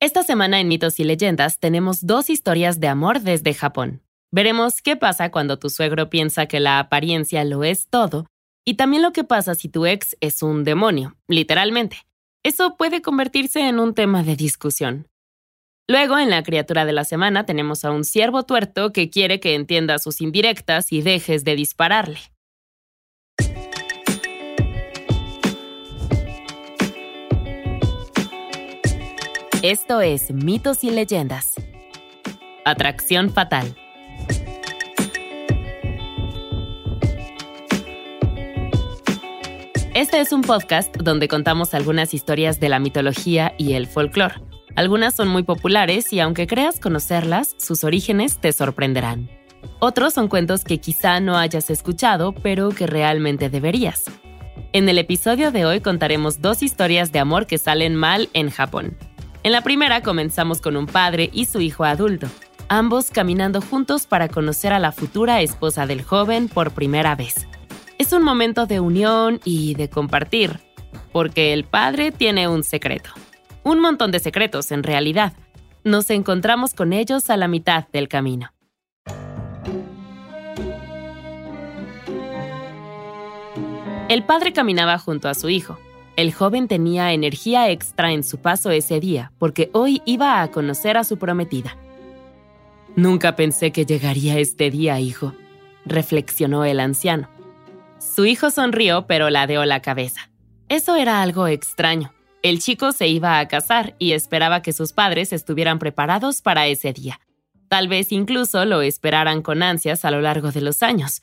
Esta semana en Mitos y Leyendas tenemos dos historias de amor desde Japón. Veremos qué pasa cuando tu suegro piensa que la apariencia lo es todo y también lo que pasa si tu ex es un demonio, literalmente. Eso puede convertirse en un tema de discusión. Luego, en la criatura de la semana, tenemos a un ciervo tuerto que quiere que entienda sus indirectas y dejes de dispararle. Esto es Mitos y Leyendas. Atracción Fatal. Este es un podcast donde contamos algunas historias de la mitología y el folclore. Algunas son muy populares y aunque creas conocerlas, sus orígenes te sorprenderán. Otros son cuentos que quizá no hayas escuchado, pero que realmente deberías. En el episodio de hoy contaremos dos historias de amor que salen mal en Japón. En la primera comenzamos con un padre y su hijo adulto, ambos caminando juntos para conocer a la futura esposa del joven por primera vez. Es un momento de unión y de compartir, porque el padre tiene un secreto. Un montón de secretos, en realidad. Nos encontramos con ellos a la mitad del camino. El padre caminaba junto a su hijo, el joven tenía energía extra en su paso ese día, porque hoy iba a conocer a su prometida. Nunca pensé que llegaría este día, hijo, reflexionó el anciano. Su hijo sonrió, pero ladeó la cabeza. Eso era algo extraño. El chico se iba a casar y esperaba que sus padres estuvieran preparados para ese día. Tal vez incluso lo esperaran con ansias a lo largo de los años.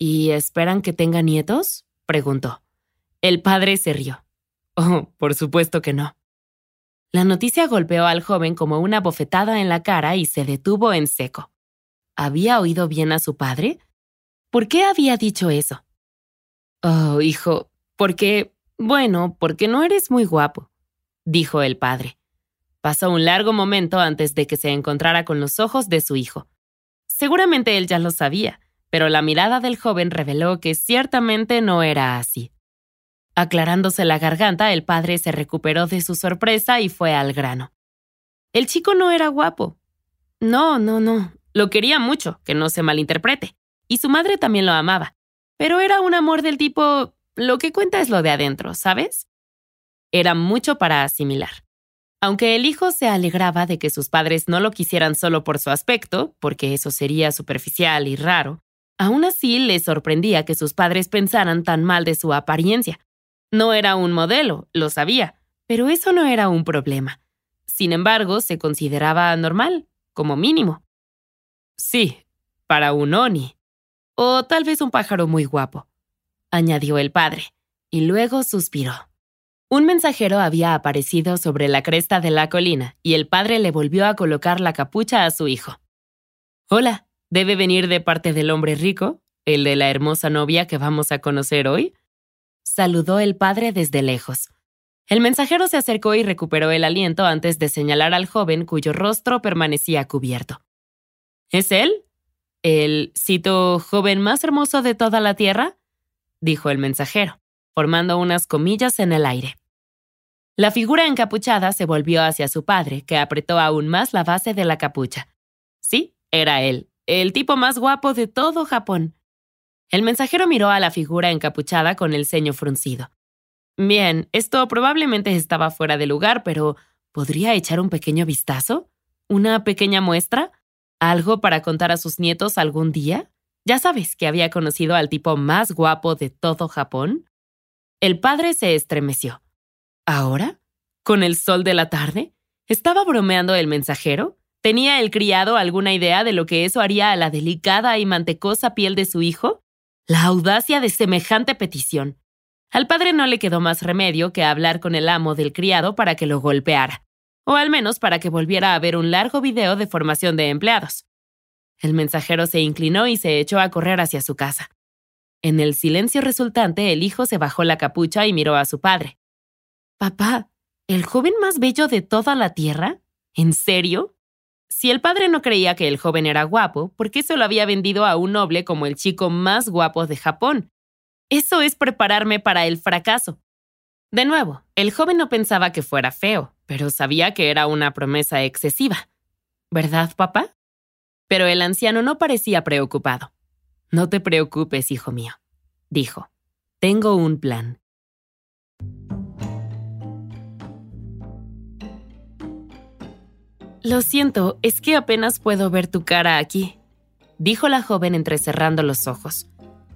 ¿Y esperan que tenga nietos? preguntó. El padre se rió. Oh, por supuesto que no. La noticia golpeó al joven como una bofetada en la cara y se detuvo en seco. ¿Había oído bien a su padre? ¿Por qué había dicho eso? Oh, hijo, porque, bueno, porque no eres muy guapo, dijo el padre. Pasó un largo momento antes de que se encontrara con los ojos de su hijo. Seguramente él ya lo sabía, pero la mirada del joven reveló que ciertamente no era así. Aclarándose la garganta, el padre se recuperó de su sorpresa y fue al grano. El chico no era guapo. No, no, no. Lo quería mucho, que no se malinterprete. Y su madre también lo amaba. Pero era un amor del tipo, lo que cuenta es lo de adentro, ¿sabes? Era mucho para asimilar. Aunque el hijo se alegraba de que sus padres no lo quisieran solo por su aspecto, porque eso sería superficial y raro, aún así le sorprendía que sus padres pensaran tan mal de su apariencia. No era un modelo, lo sabía, pero eso no era un problema. Sin embargo, se consideraba normal, como mínimo. Sí, para un oni. O tal vez un pájaro muy guapo, añadió el padre, y luego suspiró. Un mensajero había aparecido sobre la cresta de la colina, y el padre le volvió a colocar la capucha a su hijo. Hola, ¿debe venir de parte del hombre rico, el de la hermosa novia que vamos a conocer hoy? Saludó el padre desde lejos. El mensajero se acercó y recuperó el aliento antes de señalar al joven cuyo rostro permanecía cubierto. ¿Es él? ¿El, cito, joven más hermoso de toda la tierra? dijo el mensajero, formando unas comillas en el aire. La figura encapuchada se volvió hacia su padre, que apretó aún más la base de la capucha. Sí, era él, el tipo más guapo de todo Japón. El mensajero miró a la figura encapuchada con el ceño fruncido. Bien, esto probablemente estaba fuera de lugar, pero ¿podría echar un pequeño vistazo? ¿Una pequeña muestra? ¿Algo para contar a sus nietos algún día? Ya sabes que había conocido al tipo más guapo de todo Japón. El padre se estremeció. ¿Ahora? ¿Con el sol de la tarde? ¿Estaba bromeando el mensajero? ¿Tenía el criado alguna idea de lo que eso haría a la delicada y mantecosa piel de su hijo? La audacia de semejante petición. Al padre no le quedó más remedio que hablar con el amo del criado para que lo golpeara, o al menos para que volviera a ver un largo video de formación de empleados. El mensajero se inclinó y se echó a correr hacia su casa. En el silencio resultante, el hijo se bajó la capucha y miró a su padre. Papá, ¿el joven más bello de toda la tierra? ¿En serio? Si el padre no creía que el joven era guapo, ¿por qué se lo había vendido a un noble como el chico más guapo de Japón? Eso es prepararme para el fracaso. De nuevo, el joven no pensaba que fuera feo, pero sabía que era una promesa excesiva. ¿Verdad, papá? Pero el anciano no parecía preocupado. No te preocupes, hijo mío, dijo. Tengo un plan. Lo siento, es que apenas puedo ver tu cara aquí, dijo la joven entrecerrando los ojos.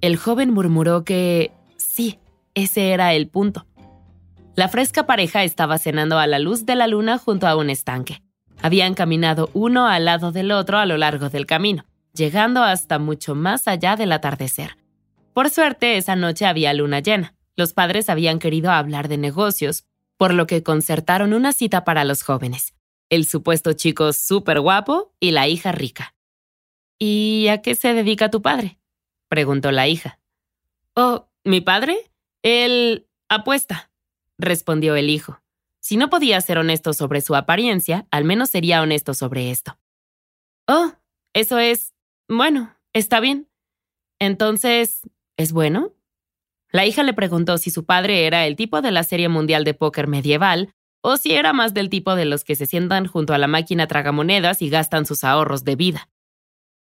El joven murmuró que sí, ese era el punto. La fresca pareja estaba cenando a la luz de la luna junto a un estanque. Habían caminado uno al lado del otro a lo largo del camino, llegando hasta mucho más allá del atardecer. Por suerte, esa noche había luna llena. Los padres habían querido hablar de negocios, por lo que concertaron una cita para los jóvenes. El supuesto chico súper guapo y la hija rica. ¿Y a qué se dedica tu padre? preguntó la hija. Oh, ¿mi padre? Él apuesta, respondió el hijo. Si no podía ser honesto sobre su apariencia, al menos sería honesto sobre esto. Oh, eso es... Bueno, está bien. Entonces, ¿es bueno? La hija le preguntó si su padre era el tipo de la serie mundial de póker medieval o si era más del tipo de los que se sientan junto a la máquina tragamonedas y gastan sus ahorros de vida.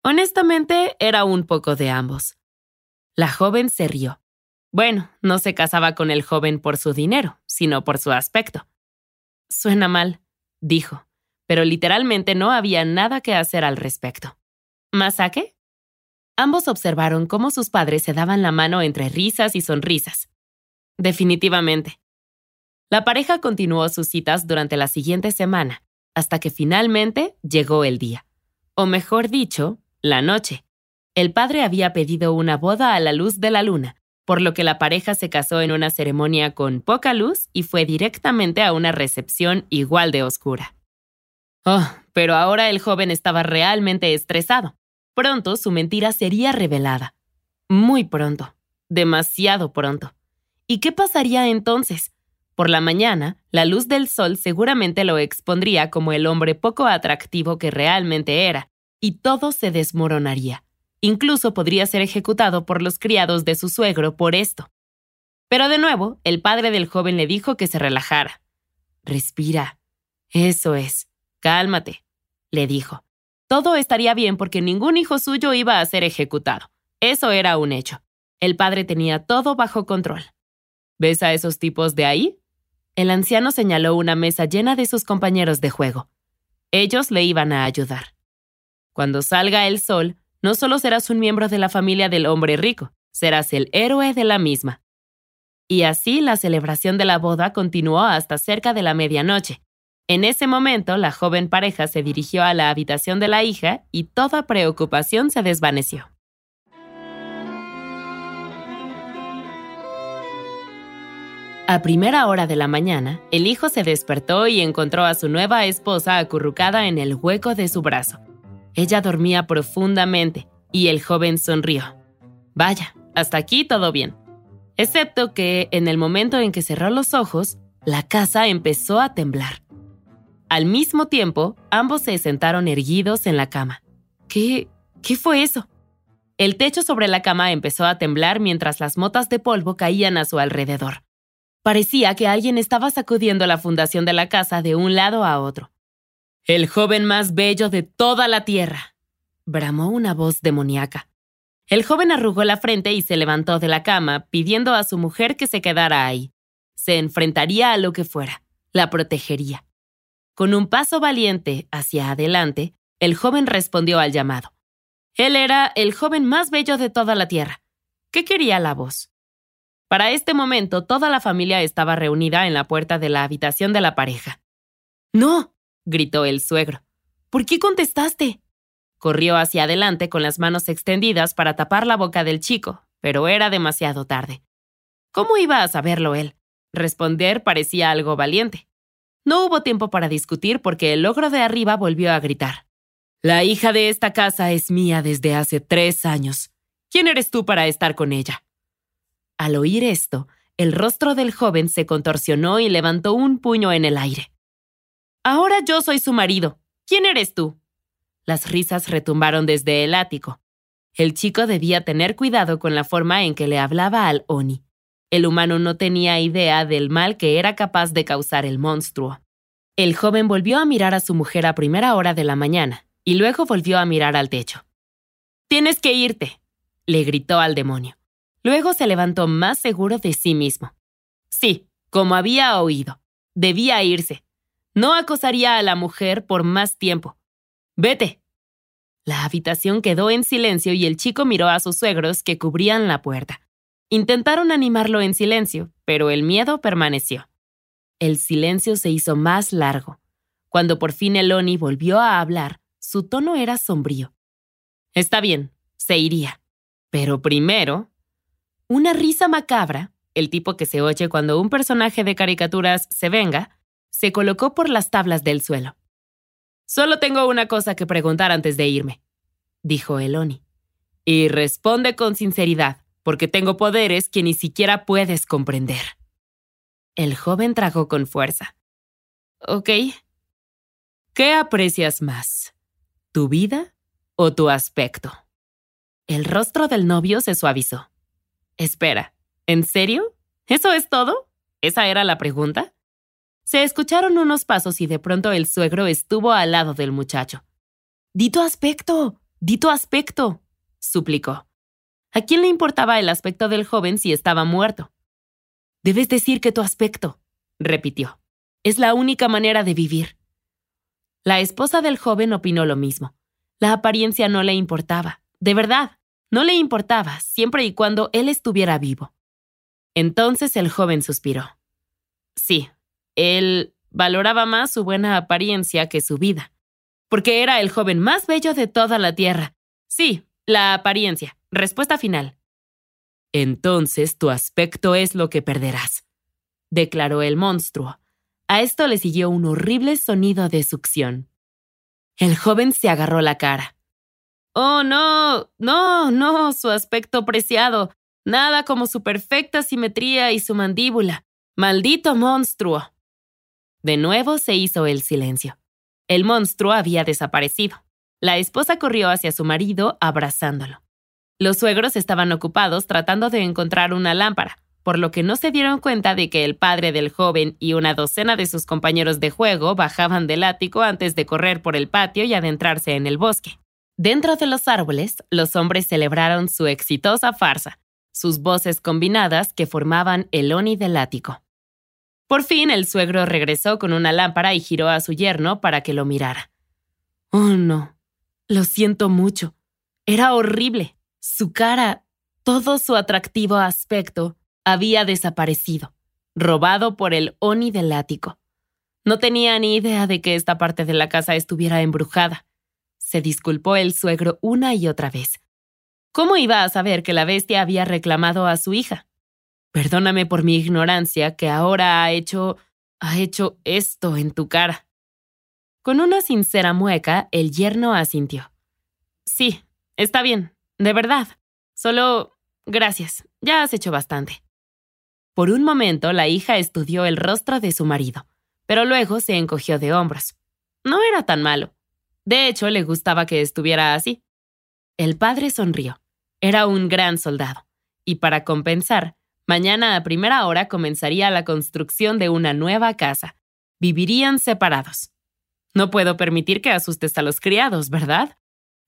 Honestamente, era un poco de ambos. La joven se rió. Bueno, no se casaba con el joven por su dinero, sino por su aspecto. Suena mal, dijo, pero literalmente no había nada que hacer al respecto. ¿Masake? Ambos observaron cómo sus padres se daban la mano entre risas y sonrisas. Definitivamente. La pareja continuó sus citas durante la siguiente semana, hasta que finalmente llegó el día. O mejor dicho, la noche. El padre había pedido una boda a la luz de la luna, por lo que la pareja se casó en una ceremonia con poca luz y fue directamente a una recepción igual de oscura. Oh, pero ahora el joven estaba realmente estresado. Pronto su mentira sería revelada. Muy pronto. Demasiado pronto. ¿Y qué pasaría entonces? Por la mañana, la luz del sol seguramente lo expondría como el hombre poco atractivo que realmente era, y todo se desmoronaría. Incluso podría ser ejecutado por los criados de su suegro por esto. Pero de nuevo, el padre del joven le dijo que se relajara. Respira. Eso es. Cálmate, le dijo. Todo estaría bien porque ningún hijo suyo iba a ser ejecutado. Eso era un hecho. El padre tenía todo bajo control. ¿Ves a esos tipos de ahí? El anciano señaló una mesa llena de sus compañeros de juego. Ellos le iban a ayudar. Cuando salga el sol, no solo serás un miembro de la familia del hombre rico, serás el héroe de la misma. Y así la celebración de la boda continuó hasta cerca de la medianoche. En ese momento, la joven pareja se dirigió a la habitación de la hija y toda preocupación se desvaneció. A primera hora de la mañana, el hijo se despertó y encontró a su nueva esposa acurrucada en el hueco de su brazo. Ella dormía profundamente y el joven sonrió. Vaya, hasta aquí todo bien. Excepto que en el momento en que cerró los ojos, la casa empezó a temblar. Al mismo tiempo, ambos se sentaron erguidos en la cama. ¿Qué? ¿Qué fue eso? El techo sobre la cama empezó a temblar mientras las motas de polvo caían a su alrededor. Parecía que alguien estaba sacudiendo la fundación de la casa de un lado a otro. El joven más bello de toda la tierra, bramó una voz demoníaca. El joven arrugó la frente y se levantó de la cama, pidiendo a su mujer que se quedara ahí. Se enfrentaría a lo que fuera, la protegería. Con un paso valiente hacia adelante, el joven respondió al llamado. Él era el joven más bello de toda la tierra. ¿Qué quería la voz? Para este momento, toda la familia estaba reunida en la puerta de la habitación de la pareja. No, gritó el suegro. ¿Por qué contestaste? Corrió hacia adelante con las manos extendidas para tapar la boca del chico, pero era demasiado tarde. ¿Cómo iba a saberlo él? Responder parecía algo valiente. No hubo tiempo para discutir porque el logro de arriba volvió a gritar. La hija de esta casa es mía desde hace tres años. ¿Quién eres tú para estar con ella? Al oír esto, el rostro del joven se contorsionó y levantó un puño en el aire. Ahora yo soy su marido. ¿Quién eres tú? Las risas retumbaron desde el ático. El chico debía tener cuidado con la forma en que le hablaba al Oni. El humano no tenía idea del mal que era capaz de causar el monstruo. El joven volvió a mirar a su mujer a primera hora de la mañana y luego volvió a mirar al techo. Tienes que irte, le gritó al demonio. Luego se levantó más seguro de sí mismo. Sí, como había oído. Debía irse. No acosaría a la mujer por más tiempo. Vete. La habitación quedó en silencio y el chico miró a sus suegros que cubrían la puerta. Intentaron animarlo en silencio, pero el miedo permaneció. El silencio se hizo más largo. Cuando por fin Eloni volvió a hablar, su tono era sombrío. Está bien, se iría. Pero primero... Una risa macabra, el tipo que se oye cuando un personaje de caricaturas se venga, se colocó por las tablas del suelo. Solo tengo una cosa que preguntar antes de irme, dijo Eloni. Y responde con sinceridad, porque tengo poderes que ni siquiera puedes comprender. El joven tragó con fuerza. Ok. ¿Qué aprecias más? ¿Tu vida o tu aspecto? El rostro del novio se suavizó. Espera, ¿en serio? ¿Eso es todo? ¿Esa era la pregunta? Se escucharon unos pasos y de pronto el suegro estuvo al lado del muchacho. Di tu aspecto, di tu aspecto, suplicó. ¿A quién le importaba el aspecto del joven si estaba muerto? Debes decir que tu aspecto, repitió. Es la única manera de vivir. La esposa del joven opinó lo mismo. La apariencia no le importaba. De verdad, no le importaba, siempre y cuando él estuviera vivo. Entonces el joven suspiró. Sí, él valoraba más su buena apariencia que su vida, porque era el joven más bello de toda la tierra. Sí, la apariencia. Respuesta final entonces tu aspecto es lo que perderás, declaró el monstruo. A esto le siguió un horrible sonido de succión. El joven se agarró la cara. Oh, no, no, no, su aspecto preciado. Nada como su perfecta simetría y su mandíbula. Maldito monstruo. De nuevo se hizo el silencio. El monstruo había desaparecido. La esposa corrió hacia su marido abrazándolo. Los suegros estaban ocupados tratando de encontrar una lámpara, por lo que no se dieron cuenta de que el padre del joven y una docena de sus compañeros de juego bajaban del ático antes de correr por el patio y adentrarse en el bosque. Dentro de los árboles, los hombres celebraron su exitosa farsa, sus voces combinadas que formaban el oni del ático. Por fin el suegro regresó con una lámpara y giró a su yerno para que lo mirara. Oh, no. Lo siento mucho. Era horrible. Su cara, todo su atractivo aspecto, había desaparecido, robado por el Oni del ático. No tenía ni idea de que esta parte de la casa estuviera embrujada. Se disculpó el suegro una y otra vez. ¿Cómo iba a saber que la bestia había reclamado a su hija? Perdóname por mi ignorancia, que ahora ha hecho. ha hecho esto en tu cara. Con una sincera mueca, el yerno asintió. Sí, está bien, de verdad. Solo... Gracias. Ya has hecho bastante. Por un momento la hija estudió el rostro de su marido, pero luego se encogió de hombros. No era tan malo. De hecho, le gustaba que estuviera así. El padre sonrió. Era un gran soldado. Y para compensar, mañana a primera hora comenzaría la construcción de una nueva casa. Vivirían separados. No puedo permitir que asustes a los criados, ¿verdad?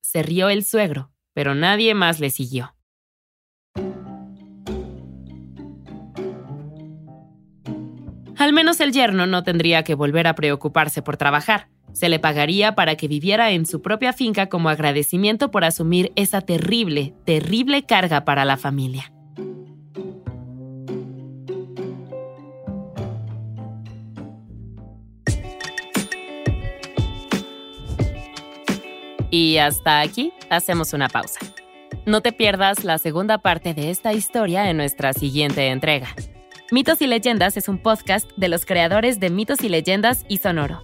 Se rió el suegro, pero nadie más le siguió. Al menos el yerno no tendría que volver a preocuparse por trabajar. Se le pagaría para que viviera en su propia finca como agradecimiento por asumir esa terrible, terrible carga para la familia. Y hasta aquí hacemos una pausa. No te pierdas la segunda parte de esta historia en nuestra siguiente entrega. Mitos y Leyendas es un podcast de los creadores de Mitos y Leyendas y Sonoro.